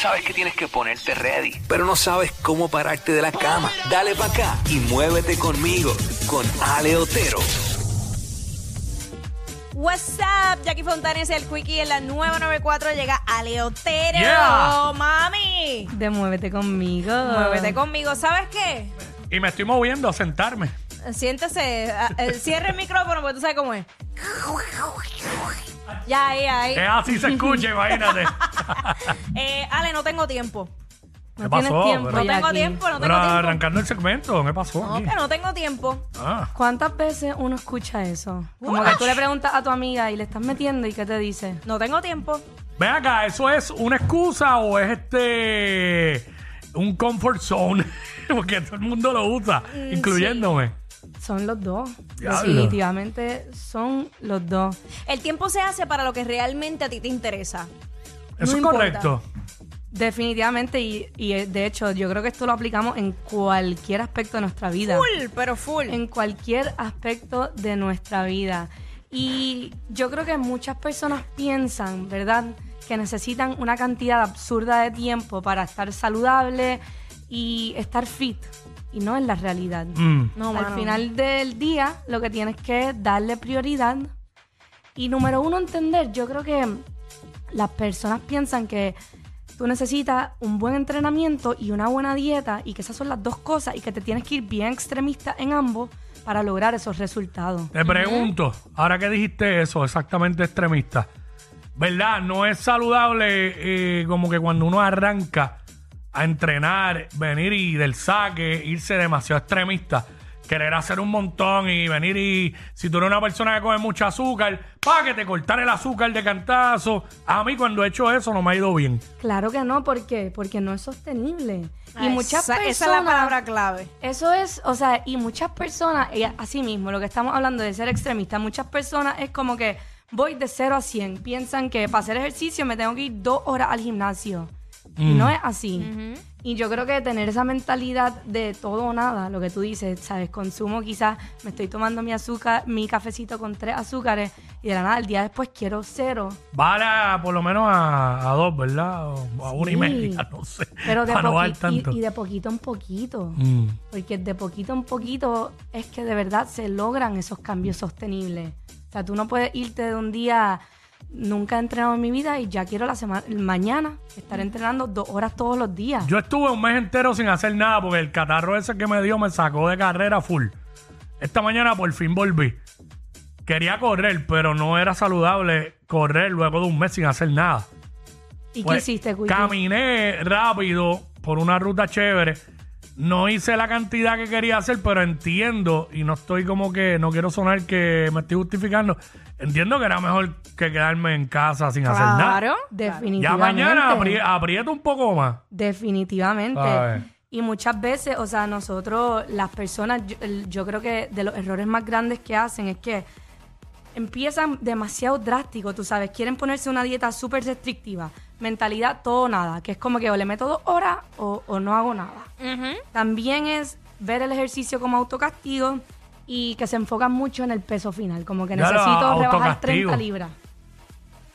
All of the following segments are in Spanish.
Sabes que tienes que ponerte ready, pero no sabes cómo pararte de la cama. Dale para acá y muévete conmigo, con Ale Otero. What's up? Jackie Fontanes, el Quickie en la 994 llega a Leotero. Yeah. Mami, De muévete conmigo. muévete conmigo. ¿Sabes qué? Y me estoy moviendo a sentarme. Siéntese, a- eh, cierre el micrófono porque tú sabes cómo es. Ya, ahí, ahí. Es así se escucha, imagínate. Eh, Ale, no tengo tiempo. No ¿Qué tienes pasó? tiempo. Pero- No tengo tiempo, no Pero tengo tiempo. arrancando el segmento, ¿qué pasó No, aquí? que no tengo tiempo. Ah. ¿Cuántas veces uno escucha eso? Como que tú le preguntas a tu amiga y le estás metiendo y ¿qué te dice? No tengo tiempo. Ven acá, ¿eso es una excusa o es este un comfort zone? Porque todo el mundo lo usa, Mm, incluyéndome. Son los dos. Diablo. Definitivamente son los dos. El tiempo se hace para lo que realmente a ti te interesa. Eso es correcto. Definitivamente y, y, eh, de hecho yo creo que esto lo aplicamos en cualquier aspecto de nuestra vida. Full, pero full. En cualquier aspecto de nuestra vida. Y yo creo que muchas personas piensan, ¿verdad? Que necesitan una cantidad absurda de tiempo para estar saludable y estar fit. Y no es la realidad. Mm. No, Al mano. final del día, lo que tienes que es darle prioridad. Y número uno, entender. Yo creo que las personas piensan que tú necesitas un buen entrenamiento y una buena dieta y que esas son las dos cosas y que te tienes que ir bien extremista en ambos para lograr esos resultados. Te pregunto, ahora que dijiste eso, exactamente extremista, ¿verdad? No es saludable eh, como que cuando uno arranca a entrenar, venir y del saque, irse demasiado extremista, querer hacer un montón y venir y si tú eres una persona que come mucho azúcar, para que te cortar el azúcar de cantazo. A mí cuando he hecho eso no me ha ido bien. Claro que no, ¿por qué? Porque no es sostenible. Y muchas esa, personas... esa es la palabra clave. Eso es, o sea, y muchas personas, y así mismo, lo que estamos hablando de ser extremista, muchas personas es como que voy de 0 a 100. Piensan que para hacer ejercicio me tengo que ir dos horas al gimnasio. Y no es así. Y yo creo que tener esa mentalidad de todo o nada, lo que tú dices, ¿sabes? Consumo quizás, me estoy tomando mi azúcar, mi cafecito con tres azúcares y de la nada, el día después quiero cero. Vale a, por lo menos a, a dos, ¿verdad? O a una y media, no sé. Pero de, para no tanto. y, y de poquito en poquito. Mm. Porque de poquito en poquito es que de verdad se logran esos cambios sostenibles. O sea, tú no puedes irte de un día, nunca he entrenado en mi vida y ya quiero la semana, mañana estar entrenando dos horas todos los días. Yo estuve un mes entero sin hacer nada porque el catarro ese que me dio me sacó de carrera full. Esta mañana por fin volví. Quería correr, pero no era saludable correr luego de un mes sin hacer nada. ¿Y Pues, qué hiciste, Quickie? Caminé rápido por una ruta chévere. No hice la cantidad que quería hacer, pero entiendo, y no estoy como que, no quiero sonar que me estoy justificando, entiendo que era mejor que quedarme en casa sin hacer nada. Claro. Ya Definitivamente. mañana apri- aprieto un poco más. Definitivamente. ¿Sabes? Y muchas veces, o sea, nosotros, las personas, yo, yo creo que de los errores más grandes que hacen es que empiezan demasiado drásticos, tú sabes, quieren ponerse una dieta súper restrictiva, mentalidad todo o nada, que es como que o le meto dos horas o, o no hago nada. También es ver el ejercicio como autocastigo y que se enfocan mucho en el peso final, como que Ya necesito rebajar autocastigo. 30 libras.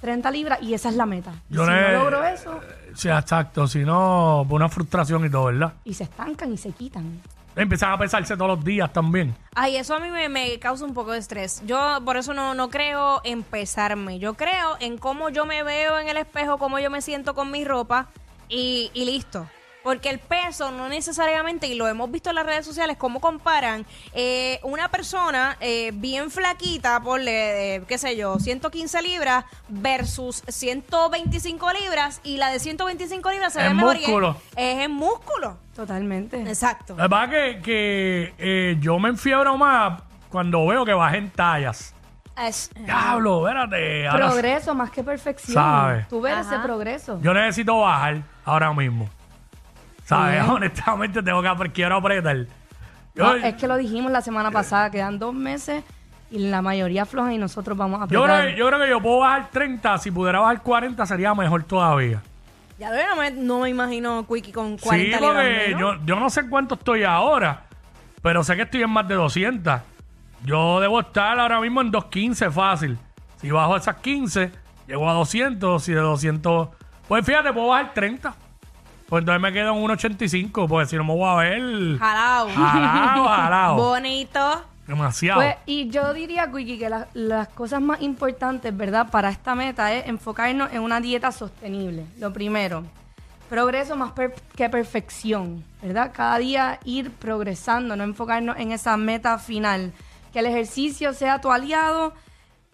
30 libras y esa es la meta. Yo si no logro eso, Sí, exacto. Si no, una frustración y todo, ¿verdad? y se estancan y se quitan. Empiezan a pesarse todos los días también. Ay, eso a mí me, me causa un poco de estrés. Yo por eso no, no creo en pesarme. Yo creo en cómo yo me veo en el espejo, cómo yo me siento con mi ropa y, y listo. Porque el peso no necesariamente, y lo hemos visto en las redes sociales, cómo comparan eh, una persona eh, bien flaquita, por qué sé yo, 115 libras versus 125 libras, y la de 125 libras se Es ve mejor y es- músculo. es en músculo. Totalmente. Exacto. La verdad que, que eh, yo me enfiebro más cuando veo que bajen tallas. Es- Diablo, espérate. ahora- Progreso más que perfección. Sabe. Tú ves Ajá. ese progreso. yo necesito bajar ahora mismo. ¿Sabes? Honestamente tengo que quiero apretar. Yo, No, es que lo dijimos la semana pasada, quedan dos meses y la mayoría floja y nosotros vamos a yo, creo, yo creo que yo puedo bajar 30. Si pudiera bajar 40 sería mejor todavía. Ya no me, no me imagino Quickie con 40 sí, porque yo, yo no sé cuánto estoy ahora, pero sé que estoy en más de 200. Yo debo estar ahora mismo en 215 fácil. Si bajo esas 15, llego a 200. Si de 200, pues fíjate, puedo bajar 30. Pues entonces me quedo en 1.85, porque si no me voy a ver Jalao. jalado, jalado. Bonito. Demasiado. Pues, y yo diría, Quickie, que la- las cosas más importantes, ¿verdad? Para esta meta es enfocarnos en una dieta sostenible. Lo primero, progreso más per- que perfección, ¿verdad? Cada día ir progresando, no enfocarnos en esa meta final. Que el ejercicio sea tu aliado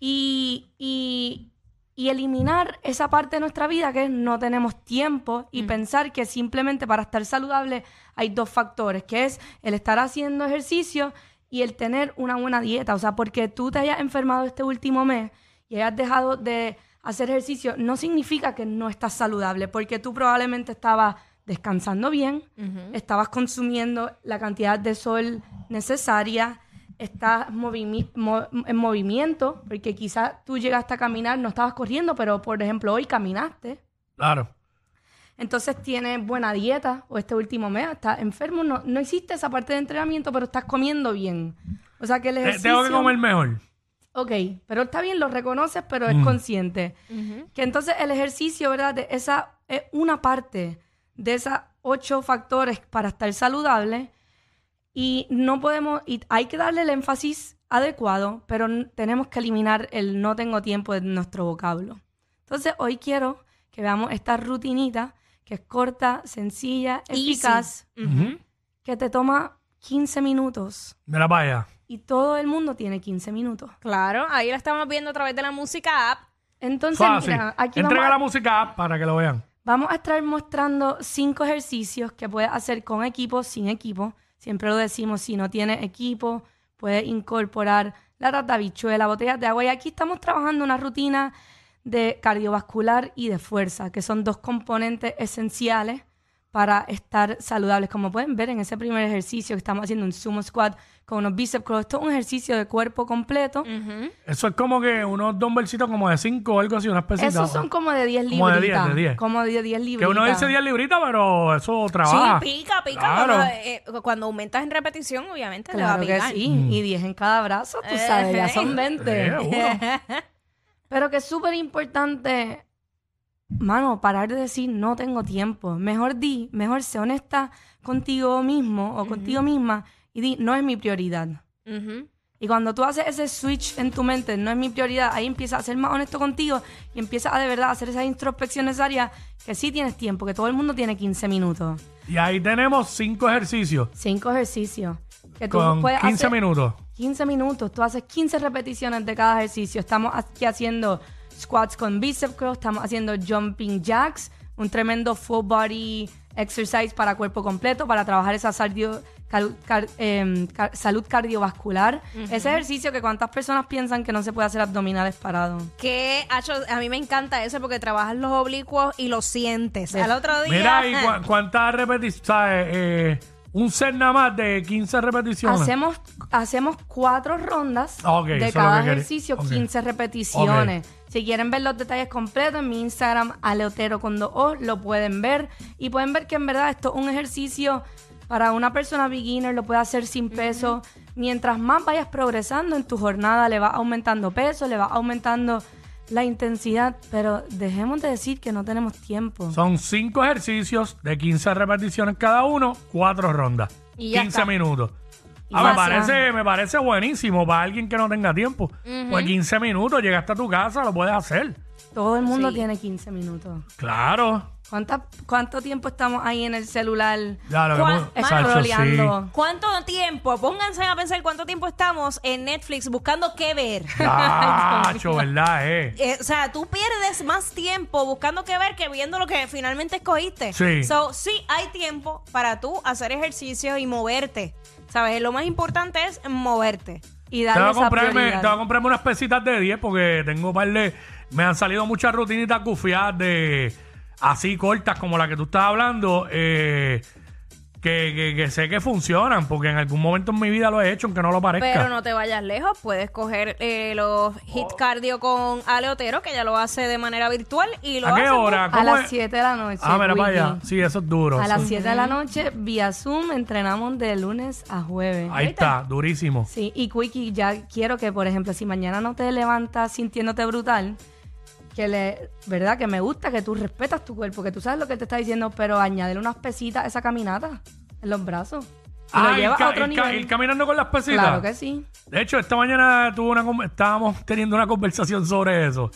y, y, y eliminar esa parte de nuestra vida que es no tenemos tiempo y pensar que simplemente para estar saludable hay dos factores, que es el estar haciendo ejercicio y el tener una buena dieta. O sea, porque tú te hayas enfermado este último mes y hayas dejado de hacer ejercicio, no significa que no estás saludable, porque tú probablemente estabas descansando bien, estabas consumiendo la cantidad de sol necesaria, estás mo- en movimiento, porque quizás tú llegaste a caminar, no estabas corriendo, pero por ejemplo hoy caminaste. Claro. Entonces tienes buena dieta, o este último mes estás enfermo, no, no hiciste esa parte de entrenamiento, pero estás comiendo bien. O sea que el ejercicio... Tengo que comer mejor. Ok, pero está bien, lo reconoces, pero es consciente. Que entonces el ejercicio, ¿verdad? De esa es una parte de esas ocho factores para estar saludable y no podemos, y hay que darle el énfasis adecuado, pero tenemos que eliminar el no tengo tiempo de nuestro vocablo. Entonces hoy quiero que veamos esta rutinita que es corta, sencilla, eficaz, que te toma 15 minutos Mira para allá. y todo el mundo tiene 15 minutos. Claro, ahí la estamos viendo a través de la música app. Entonces, Fácil. mira, aquí Entrega vamos la a, música para que lo vean. vamos a estar mostrando cinco ejercicios que puedes hacer con equipo, sin equipo. Siempre lo decimos, si no tienes equipo, puedes incorporar la rata bichuela, botellas de agua. Y aquí estamos trabajando una rutina de cardiovascular y de fuerza, que son dos componentes esenciales para estar saludables. Como pueden ver en ese primer ejercicio que estamos haciendo un sumo squat con unos bíceps curls, esto es un ejercicio de cuerpo completo. Eso es como que unos dumbbellcitos como de 5 o algo así, unas pesitas. Esos son como de 10 Como de libritas. 10, de 10. Como de 10 libritas. Que uno dice 10 libritas, pero eso trabaja. Sí, pica, pica. Claro. Cuando, eh, cuando aumentas en repetición, obviamente le va a Claro que picar. sí. Mm. Y 10 en cada brazo, tú sabes, ya son 20. Eh, seguro. Pero que es súper importante, mano, parar de decir no tengo tiempo. Mejor di, mejor sé honesta contigo mismo o contigo misma y di no es mi prioridad. Y cuando tú haces ese switch en tu mente, no es mi prioridad, ahí empiezas a ser más honesto contigo y empiezas a de verdad hacer esa introspección necesaria que sí tienes tiempo, que todo el mundo tiene 15 minutos. Y ahí tenemos 5 ejercicios Cinco ejercicios. Que tú con puedes 15 hacer- minutos. 15 minutos, tú haces 15 repeticiones de cada ejercicio. Estamos aquí haciendo squats con bicep curls, estamos haciendo jumping jacks, un tremendo full body exercise para cuerpo completo, para trabajar esa cal- car- em, car- salud cardiovascular. Ese ejercicio que cuántas personas piensan que no se puede hacer abdominales parados. Que, Acho, a mí me encanta ese porque trabajas los oblicuos y los sientes. Al otro día. Mira, ¿y cu- cuántas repeticiones? Eh, un set nada más de 15 repeticiones. Hacemos, hacemos cuatro rondas de cada ejercicio, ok. 15 repeticiones. Si quieren ver los detalles completos, en mi Instagram, aleotero con dos O, lo pueden ver. Y pueden ver que en verdad esto es un ejercicio para una persona beginner, lo puede hacer sin peso. Mientras más vayas progresando en tu jornada, le va aumentando peso, le va aumentando la intensidad. Pero dejemos de decir que no tenemos tiempo. Son 5 ejercicios de 15 repeticiones cada uno, 4 rondas. Y ya 15 está. minutos. Ah, me parece, me parece buenísimo para alguien que no tenga tiempo. Pues 15 minutos, llegaste a tu casa, lo puedes hacer. Todo el mundo Sí. tiene 15 minutos. Claro. ¿Cuánta- ¿Cuánto tiempo estamos ahí en el celular Ya lo que Juan, hemos- mano, Sacho, scrolleando? ¿Cuánto tiempo? Pónganse a pensar cuánto tiempo estamos en Netflix buscando qué ver. Chacho, ¿verdad? Eh? Eh, o sea, tú pierdes más tiempo buscando qué ver que viendo lo que finalmente escogiste. Sí. So, sí hay tiempo para tú hacer ejercicio y moverte. ¿Sabes? Lo más importante es moverte. Y Te darle voy, a esa comprarme, prioridad. te voy a comprarme unas pesitas de 10 porque tengo un par de... Me han salido muchas rutinitas gufiadas de... Así cortas como la que tú estás hablando. eh, que, que- que sé que funcionan porque en algún momento en mi vida lo he hecho aunque no lo parezca. Pero no te vayas lejos. Puedes coger eh, los hit cardio con Ale Otero, que ya lo hace de manera virtual. Y lo ¿A qué hace hora? A ¿Cómo las es? 7 de la noche. Ah, mira para allá. Sí, eso es duro. A las 7 de la noche, vía Zoom, entrenamos de lunes a jueves. Ahí está, durísimo. Sí, y Quickie, ya quiero que, por ejemplo, si mañana no te levantas sintiéndote brutal, que le, ¿verdad? Que me gusta que tú respetas tu cuerpo, que tú sabes lo que él te está diciendo, pero añadirle unas pesitas a esa caminata en los brazos. Y lo Ah, ir, llevas ca- a otro nivel. ir caminando con las pesitas. Claro que sí. De hecho, esta mañana tuve una, estábamos teniendo una conversación sobre eso.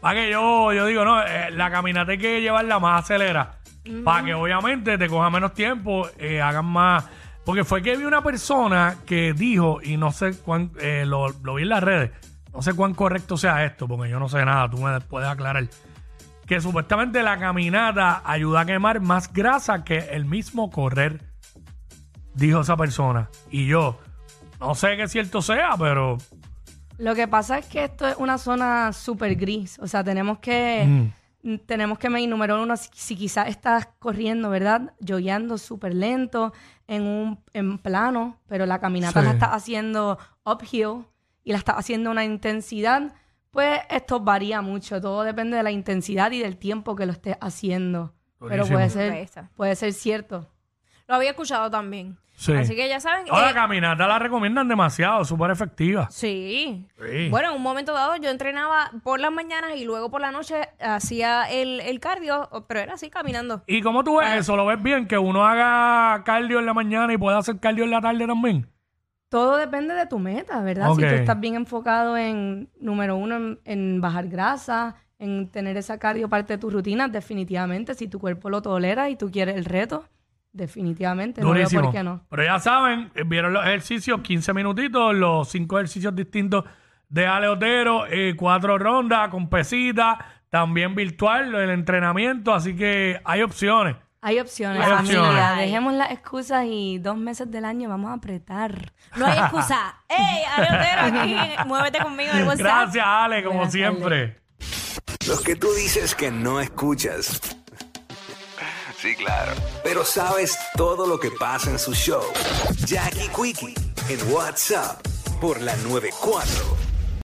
Para que yo, yo digo, no, eh, la caminata hay que llevarla más acelera. Para que obviamente te coja menos tiempo, eh, hagan más. Porque fue que vi una persona que dijo, y no sé cuán, eh, lo, lo vi en las redes, no sé cuán correcto sea esto, porque yo no sé nada, tú me puedes aclarar. Que supuestamente la caminata ayuda a quemar más grasa que el mismo correr, dijo esa persona. Y yo, no sé qué cierto sea, pero Lo que pasa es que esto es una zona súper gris. O sea, tenemos que, Mm. tenemos que medir, número uno, si, si quizás estás corriendo, ¿verdad? Jogueando súper lento en un en plano, pero la caminata Sí. la estás haciendo uphill y la estás haciendo a una intensidad, pues esto varía mucho. Todo depende de la intensidad y del tiempo que lo estés haciendo. Pero puede ser, está. puede ser cierto. Lo había escuchado también. Sí. Así que ya saben. Ahora eh, la caminata la recomiendan demasiado, súper efectiva. Sí. Sí. Bueno, en un momento dado yo entrenaba por las mañanas y luego por la noche hacía el, el cardio, pero era así caminando. ¿Y cómo tú ves eso? ¿Lo ves bien? Que uno haga cardio en la mañana y pueda hacer cardio en la tarde también. Todo depende de tu meta, ¿verdad? Si tú estás bien enfocado en, número uno, en, en bajar grasa, en tener esa cardio parte de tu rutina, definitivamente. Si tu cuerpo lo tolera y tú quieres el reto, definitivamente. No veo Durísimo. por qué no. Pero ya saben, eh, vieron los ejercicios, 15 minutitos, los cinco ejercicios distintos de Ale Otero, eh, cuatro rondas con pesitas, también virtual, el entrenamiento, así que hay opciones. Hay opciones, Hay familia. opciones. Dejemos las excusas y dos meses del año vamos a apretar. No hay excusa. ¡Ey, Aleotero aquí! Muévete conmigo en el WhatsApp. Gracias, Ale, como Buenas siempre. Los que tú dices que no escuchas. Sí, claro. Pero sabes todo lo que pasa en su show. Jackie Quickie en WhatsApp por la 94.